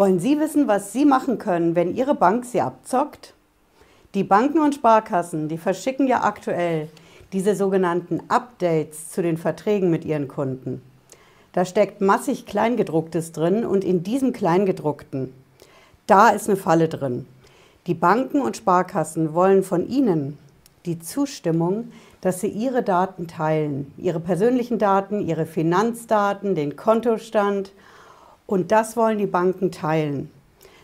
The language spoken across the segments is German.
Wollen Sie wissen, was Sie machen können, wenn Ihre Bank Sie abzockt? Die Banken und Sparkassen, die verschicken ja aktuell diese sogenannten Updates zu den Verträgen mit ihren Kunden. Da steckt massig Kleingedrucktes drin und in diesem Kleingedruckten, da ist eine Falle drin. Die Banken und Sparkassen wollen von Ihnen die Zustimmung, dass Sie Ihre Daten teilen, Ihre persönlichen Daten, Ihre Finanzdaten, den Kontostand und das wollen die Banken teilen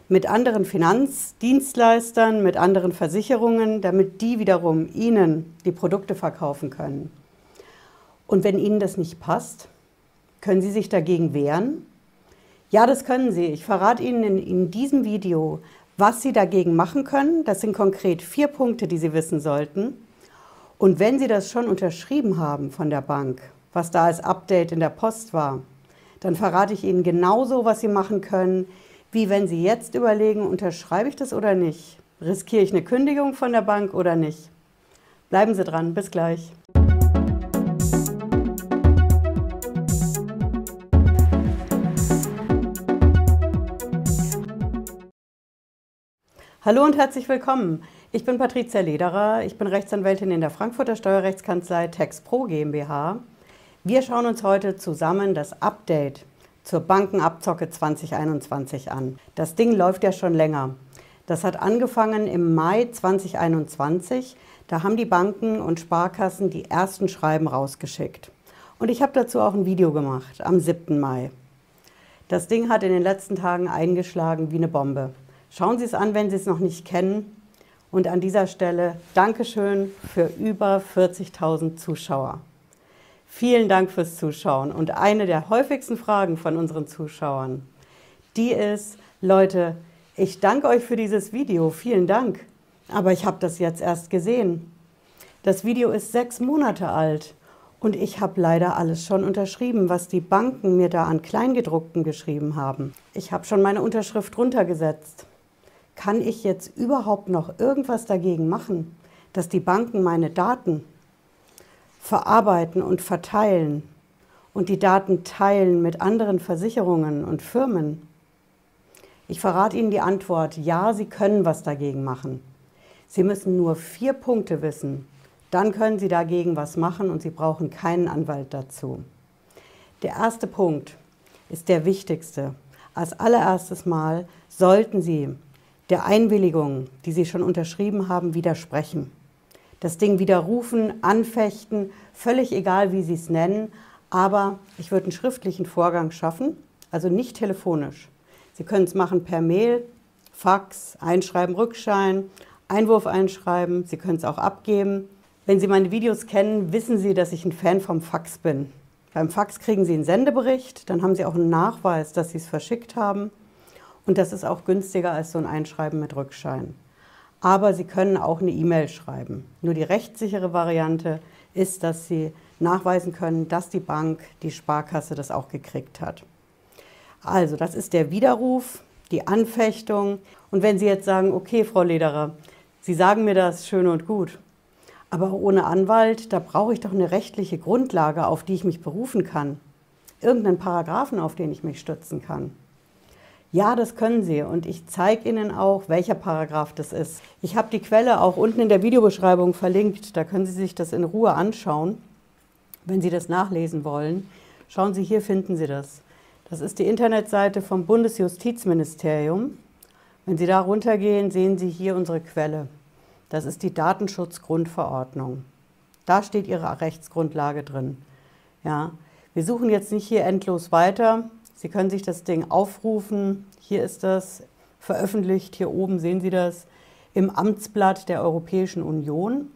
mit anderen Finanzdienstleistern, mit anderen Versicherungen, damit die wiederum Ihnen die Produkte verkaufen können. Und wenn Ihnen das nicht passt, können Sie sich dagegen wehren? Ja, das können Sie. Ich verrate Ihnen in, in diesem Video, was Sie dagegen machen können. Das sind konkret vier Punkte, die Sie wissen sollten. Und wenn Sie das schon unterschrieben haben von der Bank, was da als Update in der Post war, dann verrate ich Ihnen genauso, was Sie machen können, wie wenn Sie jetzt überlegen, unterschreibe ich das oder nicht? Riskiere ich eine Kündigung von der Bank oder nicht? Bleiben Sie dran, bis gleich. Hallo und herzlich willkommen. Ich bin Patricia Lederer, ich bin Rechtsanwältin in der Frankfurter Steuerrechtskanzlei TexPro GmbH. Wir schauen uns heute zusammen das Update zur Bankenabzocke 2021 an. Das Ding läuft ja schon länger. Das hat angefangen im Mai 2021. Da haben die Banken und Sparkassen die ersten Schreiben rausgeschickt. Und ich habe dazu auch ein Video gemacht am 7. Mai. Das Ding hat in den letzten Tagen eingeschlagen wie eine Bombe. Schauen Sie es an, wenn Sie es noch nicht kennen. Und an dieser Stelle Dankeschön für über 40.000 Zuschauer. Vielen Dank fürs Zuschauen. Und eine der häufigsten Fragen von unseren Zuschauern, die ist, Leute, ich danke euch für dieses Video, vielen Dank. Aber ich habe das jetzt erst gesehen. Das Video ist sechs Monate alt und ich habe leider alles schon unterschrieben, was die Banken mir da an Kleingedruckten geschrieben haben. Ich habe schon meine Unterschrift runtergesetzt. Kann ich jetzt überhaupt noch irgendwas dagegen machen, dass die Banken meine Daten verarbeiten und verteilen und die Daten teilen mit anderen Versicherungen und Firmen? Ich verrate Ihnen die Antwort, ja, Sie können was dagegen machen. Sie müssen nur vier Punkte wissen. Dann können Sie dagegen was machen und Sie brauchen keinen Anwalt dazu. Der erste Punkt ist der wichtigste. Als allererstes Mal sollten Sie der Einwilligung, die Sie schon unterschrieben haben, widersprechen das Ding widerrufen, anfechten, völlig egal, wie Sie es nennen. Aber ich würde einen schriftlichen Vorgang schaffen, also nicht telefonisch. Sie können es machen per Mail, Fax, Einschreiben, Rückschein, Einwurf einschreiben. Sie können es auch abgeben. Wenn Sie meine Videos kennen, wissen Sie, dass ich ein Fan vom Fax bin. Beim Fax kriegen Sie einen Sendebericht, dann haben Sie auch einen Nachweis, dass Sie es verschickt haben. Und das ist auch günstiger als so ein Einschreiben mit Rückschein aber Sie können auch eine E-Mail schreiben. Nur die rechtssichere Variante ist, dass Sie nachweisen können, dass die Bank, die Sparkasse das auch gekriegt hat. Also das ist der Widerruf, die Anfechtung. Und wenn Sie jetzt sagen, okay, Frau Lederer, Sie sagen mir das schön und gut, aber ohne Anwalt, da brauche ich doch eine rechtliche Grundlage, auf die ich mich berufen kann. Irgendeinen Paragraphen, auf den ich mich stützen kann. Ja, das können Sie und ich zeige Ihnen auch, welcher Paragraph das ist. Ich habe die Quelle auch unten in der Videobeschreibung verlinkt, da können Sie sich das in Ruhe anschauen, wenn Sie das nachlesen wollen. Schauen Sie, hier finden Sie das. Das ist die Internetseite vom Bundesjustizministerium. Wenn Sie da runtergehen, sehen Sie hier unsere Quelle. Das ist die Datenschutzgrundverordnung. Da steht Ihre Rechtsgrundlage drin. Ja, wir suchen jetzt nicht hier endlos weiter. Sie können sich das Ding aufrufen. Hier ist das veröffentlicht. Hier oben sehen Sie das im Amtsblatt der Europäischen Union.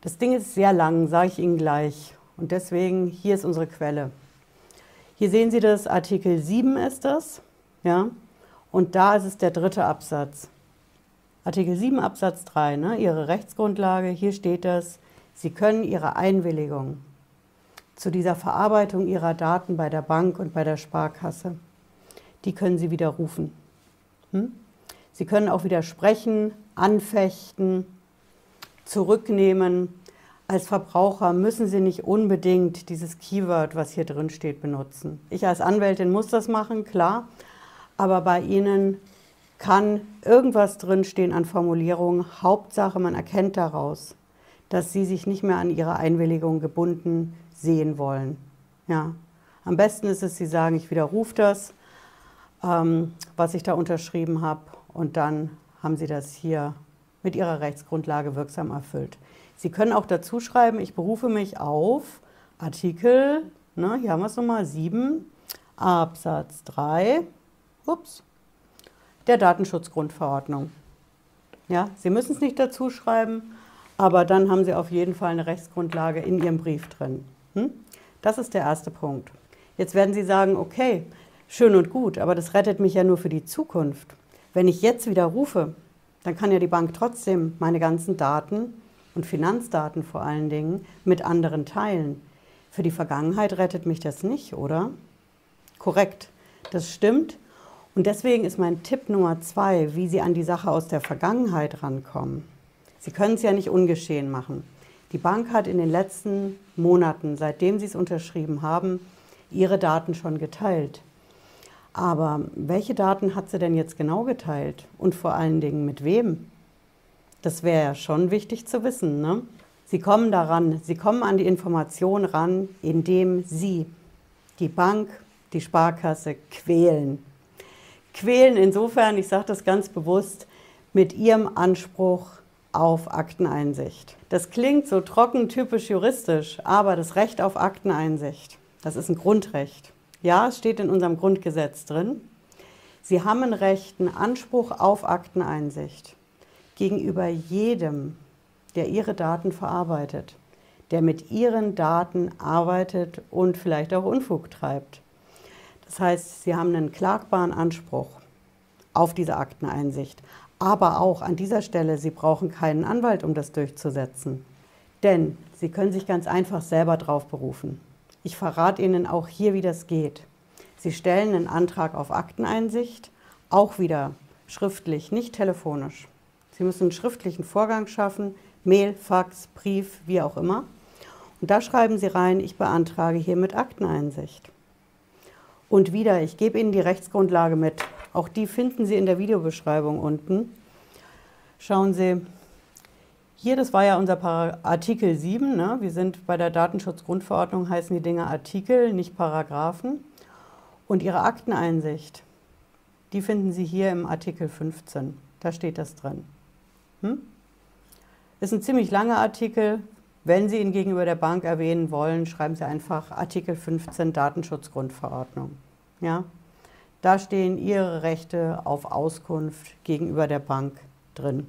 Das Ding ist sehr lang, sage ich Ihnen gleich. Und deswegen, hier ist unsere Quelle. Hier sehen Sie das, Artikel 7 ist das. Ja? Und da ist es der dritte Absatz. Artikel 7 Absatz 3, ne? Ihre Rechtsgrundlage, hier steht das, Sie können Ihre Einwilligung zu dieser Verarbeitung Ihrer Daten bei der Bank und bei der Sparkasse. Die können Sie widerrufen. Hm? Sie können auch widersprechen, anfechten, zurücknehmen. Als Verbraucher müssen Sie nicht unbedingt dieses Keyword, was hier drin steht, benutzen. Ich als Anwältin muss das machen, klar. aber bei Ihnen kann irgendwas drinstehen an Formulierungen. Hauptsache, man erkennt daraus, dass Sie sich nicht mehr an Ihre Einwilligung gebunden sehen wollen. Ja. Am besten ist es, Sie sagen, ich widerrufe das, ähm, was ich da unterschrieben habe, und dann haben Sie das hier mit Ihrer Rechtsgrundlage wirksam erfüllt. Sie können auch dazu schreiben, ich berufe mich auf Artikel, ne, hier haben wir es nochmal, 7 Absatz 3, ups, der Datenschutzgrundverordnung. Ja, Sie müssen es nicht dazu schreiben, aber dann haben Sie auf jeden Fall eine Rechtsgrundlage in Ihrem Brief drin. Hm? Das ist der erste Punkt. Jetzt werden Sie sagen, okay, schön und gut, aber das rettet mich ja nur für die Zukunft. Wenn ich jetzt wieder rufe, dann kann ja die Bank trotzdem meine ganzen Daten und Finanzdaten vor allen Dingen mit anderen teilen. Für die Vergangenheit rettet mich das nicht, oder? Korrekt, das stimmt. Und deswegen ist mein Tipp Nummer zwei, wie Sie an die Sache aus der Vergangenheit rankommen. Sie können es ja nicht ungeschehen machen. Die Bank hat in den letzten Monaten, seitdem Sie es unterschrieben haben, Ihre Daten schon geteilt. Aber welche Daten hat sie denn jetzt genau geteilt? Und vor allen Dingen mit wem? Das wäre ja schon wichtig zu wissen. Ne? Sie kommen daran, Sie kommen an die Information ran, indem Sie die Bank, die Sparkasse quälen. Quälen insofern, ich sage das ganz bewusst, mit Ihrem Anspruch auf Akteneinsicht. Das klingt so trocken, typisch juristisch, aber das Recht auf Akteneinsicht, das ist ein Grundrecht. Ja, es steht in unserem Grundgesetz drin. Sie haben ein Recht, einen Anspruch auf Akteneinsicht gegenüber jedem, der Ihre Daten verarbeitet, der mit Ihren Daten arbeitet und vielleicht auch Unfug treibt. Das heißt, Sie haben einen klagbaren Anspruch auf diese Akteneinsicht. Aber auch an dieser Stelle, Sie brauchen keinen Anwalt, um das durchzusetzen. Denn Sie können sich ganz einfach selber drauf berufen. Ich verrate Ihnen auch hier, wie das geht. Sie stellen einen Antrag auf Akteneinsicht, auch wieder schriftlich, nicht telefonisch. Sie müssen einen schriftlichen Vorgang schaffen, Mail, Fax, Brief, wie auch immer. Und da schreiben Sie rein, ich beantrage hiermit Akteneinsicht. Und wieder, ich gebe Ihnen die Rechtsgrundlage mit. Auch die finden Sie in der Videobeschreibung unten. Schauen Sie, hier, das war ja unser Artikel 7. Ne? Wir sind bei der Datenschutzgrundverordnung, heißen die Dinge Artikel, nicht Paragraphen. Und Ihre Akteneinsicht, die finden Sie hier im Artikel 15. Da steht das drin. Hm? Ist ein ziemlich langer Artikel. Wenn Sie ihn gegenüber der Bank erwähnen wollen, schreiben Sie einfach Artikel 15 Datenschutzgrundverordnung. Ja? Da stehen Ihre Rechte auf Auskunft gegenüber der Bank drin.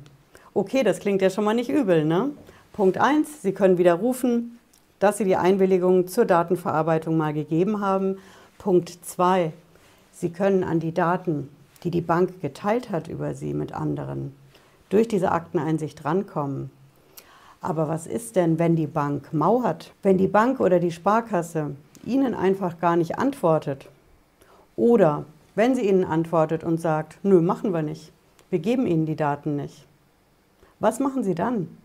Okay, das klingt ja schon mal nicht übel. Ne? Punkt 1, Sie können widerrufen, dass Sie die Einwilligung zur Datenverarbeitung mal gegeben haben. Punkt 2, Sie können an die Daten, die die Bank geteilt hat über Sie mit anderen, durch diese Akteneinsicht rankommen. Aber was ist denn, wenn die Bank mauert? Wenn die Bank oder die Sparkasse Ihnen einfach gar nicht antwortet? Oder wenn sie Ihnen antwortet und sagt, nö, machen wir nicht, wir geben Ihnen die Daten nicht. Was machen Sie dann?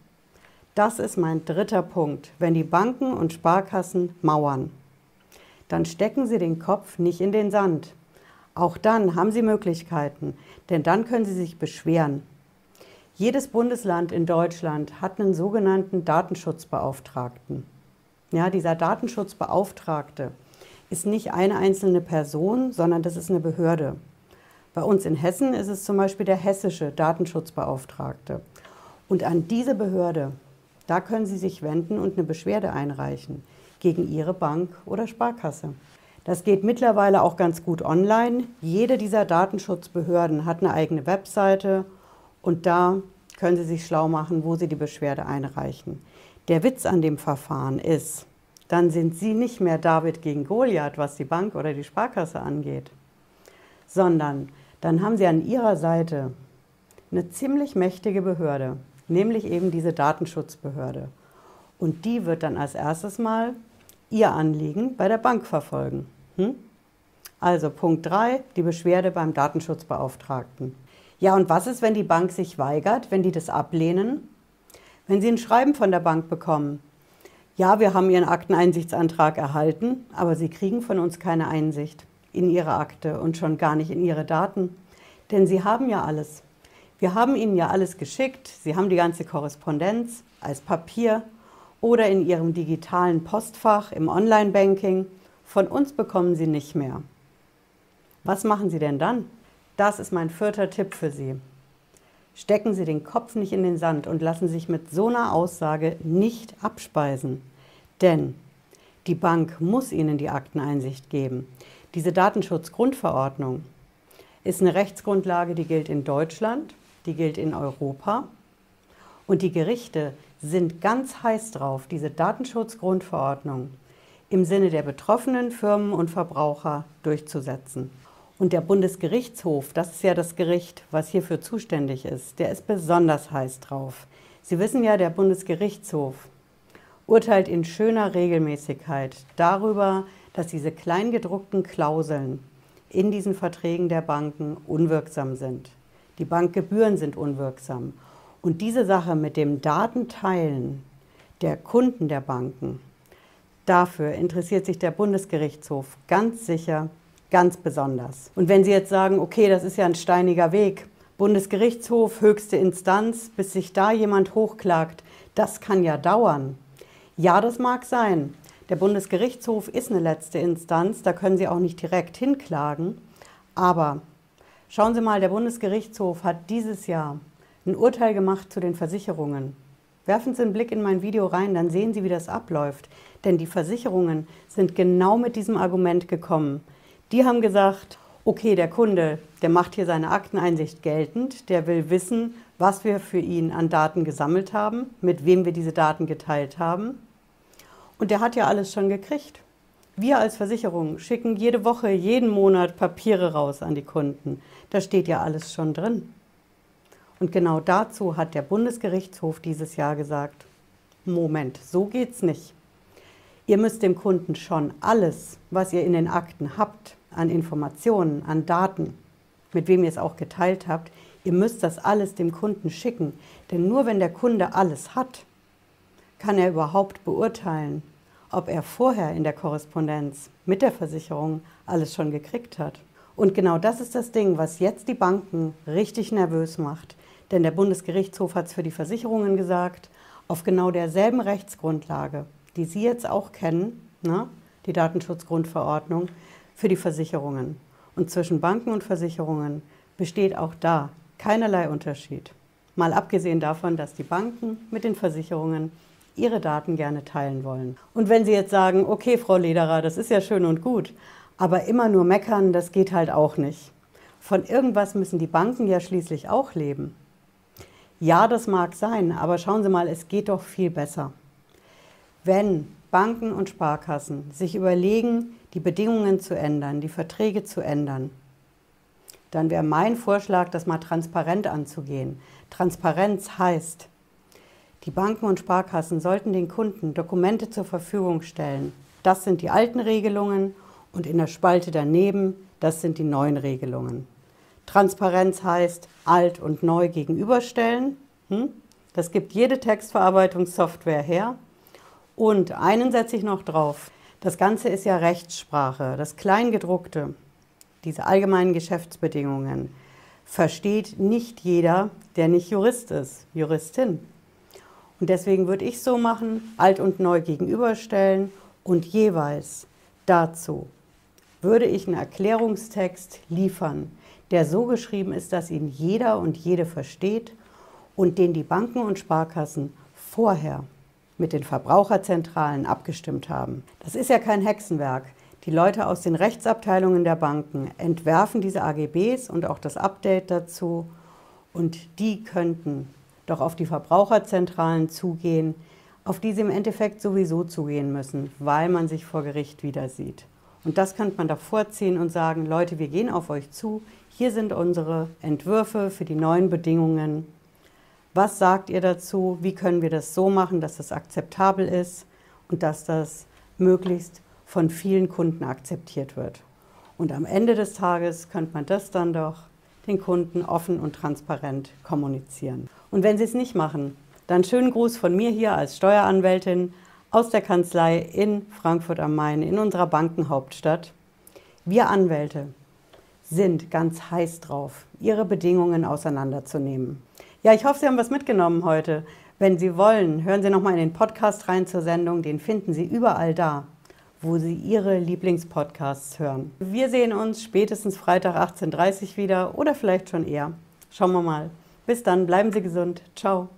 Das ist mein dritter Punkt. Wenn die Banken und Sparkassen mauern, dann stecken Sie den Kopf nicht in den Sand. Auch dann haben Sie Möglichkeiten, denn dann können Sie sich beschweren. Jedes Bundesland in Deutschland hat einen sogenannten Datenschutzbeauftragten. Ja, dieser Datenschutzbeauftragte ist nicht eine einzelne Person, sondern das ist eine Behörde. Bei uns in Hessen ist es zum Beispiel der hessische Datenschutzbeauftragte. Und an diese Behörde, da können Sie sich wenden und eine Beschwerde einreichen gegen Ihre Bank oder Sparkasse. Das geht mittlerweile auch ganz gut online. Jede dieser Datenschutzbehörden hat eine eigene Webseite und da können Sie sich schlau machen, wo Sie die Beschwerde einreichen. Der Witz an dem Verfahren ist, dann sind Sie nicht mehr David gegen Goliath, was die Bank oder die Sparkasse angeht, sondern dann haben Sie an Ihrer Seite eine ziemlich mächtige Behörde, nämlich eben diese Datenschutzbehörde. Und die wird dann als erstes mal Ihr Anliegen bei der Bank verfolgen. Hm? Also Punkt 3, die Beschwerde beim Datenschutzbeauftragten. Ja, und was ist, wenn die Bank sich weigert, wenn die das ablehnen? Wenn Sie ein Schreiben von der Bank bekommen, ja, wir haben Ihren Akteneinsichtsantrag erhalten, aber Sie kriegen von uns keine Einsicht. in Ihre Akte und schon gar nicht in Ihre Daten. Denn Sie haben ja alles. Wir haben Ihnen ja alles geschickt. Sie haben die ganze Korrespondenz als Papier oder in Ihrem digitalen Postfach im Online-Banking. Von uns bekommen Sie nicht mehr. Was machen Sie denn dann? Das ist mein vierter Tipp für Sie. Stecken Sie den Kopf nicht in den Sand und lassen sich mit so einer Aussage nicht abspeisen. Denn die Bank muss Ihnen die Akteneinsicht geben. Diese Datenschutzgrundverordnung ist eine Rechtsgrundlage, die gilt in Deutschland, die gilt in Europa. Und die Gerichte sind ganz heiß drauf, diese Datenschutzgrundverordnung im Sinne der betroffenen Firmen und Verbraucher durchzusetzen. Und der Bundesgerichtshof, das ist ja das Gericht, was hierfür zuständig ist, der ist besonders heiß drauf. Sie wissen ja, der Bundesgerichtshof urteilt in schöner Regelmäßigkeit darüber, dass diese kleingedruckten Klauseln in diesen Verträgen der Banken unwirksam sind. Die Bankgebühren sind unwirksam. Und diese Sache mit dem Datenteilen der Kunden der Banken, dafür interessiert sich der Bundesgerichtshof ganz sicher ganz besonders. Und wenn Sie jetzt sagen, okay, das ist ja ein steiniger Weg, Bundesgerichtshof, höchste Instanz, bis sich da jemand hochklagt, das kann ja dauern. Ja, das mag sein. Der Bundesgerichtshof ist eine letzte Instanz, da können Sie auch nicht direkt hinklagen. Aber schauen Sie mal, der Bundesgerichtshof hat dieses Jahr ein Urteil gemacht zu den Versicherungen. Werfen Sie einen Blick in mein Video rein, dann sehen Sie, wie das abläuft. Denn die Versicherungen sind genau mit diesem Argument gekommen. Die haben gesagt, okay, der Kunde, der macht hier seine Akteneinsicht geltend, der will wissen, was wir für ihn an Daten gesammelt haben, mit wem wir diese Daten geteilt haben. Und der hat ja alles schon gekriegt. Wir als Versicherung schicken jede Woche, jeden Monat Papiere raus an die Kunden. Da steht ja alles schon drin. Und genau dazu hat der Bundesgerichtshof dieses Jahr gesagt, Moment, so geht's nicht. Ihr müsst dem Kunden schon alles, was ihr in den Akten habt, an Informationen, an Daten, mit wem ihr es auch geteilt habt, ihr müsst das alles dem Kunden schicken. Denn nur wenn der Kunde alles hat, kann er überhaupt beurteilen, ob er vorher in der Korrespondenz mit der Versicherung alles schon gekriegt hat. Und genau das ist das Ding, was jetzt die Banken richtig nervös macht. Denn der Bundesgerichtshof hat es für die Versicherungen gesagt, auf genau derselben Rechtsgrundlage, die Sie jetzt auch kennen, ne, die Datenschutzgrundverordnung, für die Versicherungen. Und zwischen Banken und Versicherungen besteht auch da keinerlei Unterschied. Mal abgesehen davon, dass die Banken mit den Versicherungen ihre Daten gerne teilen wollen. Und wenn Sie jetzt sagen, okay, Frau Lederer, das ist ja schön und gut, aber immer nur meckern, das geht halt auch nicht. Von irgendwas müssen die Banken ja schließlich auch leben. Ja, das mag sein, aber schauen Sie mal, es geht doch viel besser. Wenn Banken und Sparkassen sich überlegen, die Bedingungen zu ändern, die Verträge zu ändern, dann wäre mein Vorschlag, das mal transparent anzugehen. Transparenz heißt, die Banken und Sparkassen sollten den Kunden Dokumente zur Verfügung stellen. Das sind die alten Regelungen und in der Spalte daneben, das sind die neuen Regelungen. Transparenz heißt alt und neu gegenüberstellen. Hm? Das gibt jede Textverarbeitungssoftware her. Und einen setze ich noch drauf. Das Ganze ist ja Rechtssprache. Das Kleingedruckte, diese allgemeinen Geschäftsbedingungen, versteht nicht jeder, der nicht Jurist ist, Juristin. Und deswegen würde ich so machen, alt und neu gegenüberstellen und jeweils dazu würde ich einen Erklärungstext liefern, der so geschrieben ist, dass ihn jeder und jede versteht und den die Banken und Sparkassen vorher mit den Verbraucherzentralen abgestimmt haben. Das ist ja kein Hexenwerk. Die Leute aus den Rechtsabteilungen der Banken entwerfen diese AGBs und auch das Update dazu und die könnten doch auf die Verbraucherzentralen zugehen, auf die sie im Endeffekt sowieso zugehen müssen, weil man sich vor Gericht wieder sieht. Und das könnte man davor ziehen und sagen, Leute, wir gehen auf euch zu, hier sind unsere Entwürfe für die neuen Bedingungen was sagt ihr dazu? Wie können wir das so machen, dass das akzeptabel ist und dass das möglichst von vielen Kunden akzeptiert wird? Und am Ende des Tages könnte man das dann doch den Kunden offen und transparent kommunizieren. Und wenn Sie es nicht machen, dann schönen Gruß von mir hier als Steueranwältin aus der Kanzlei in Frankfurt am Main, in unserer Bankenhauptstadt. Wir Anwälte sind ganz heiß drauf, Ihre Bedingungen auseinanderzunehmen. Ja, ich hoffe, Sie haben was mitgenommen heute. Wenn Sie wollen, hören Sie nochmal in den Podcast rein zur Sendung. Den finden Sie überall da, wo Sie Ihre Lieblingspodcasts hören. Wir sehen uns spätestens Freitag 18.30 Uhr wieder oder vielleicht schon eher. Schauen wir mal. Bis dann, bleiben Sie gesund. Ciao.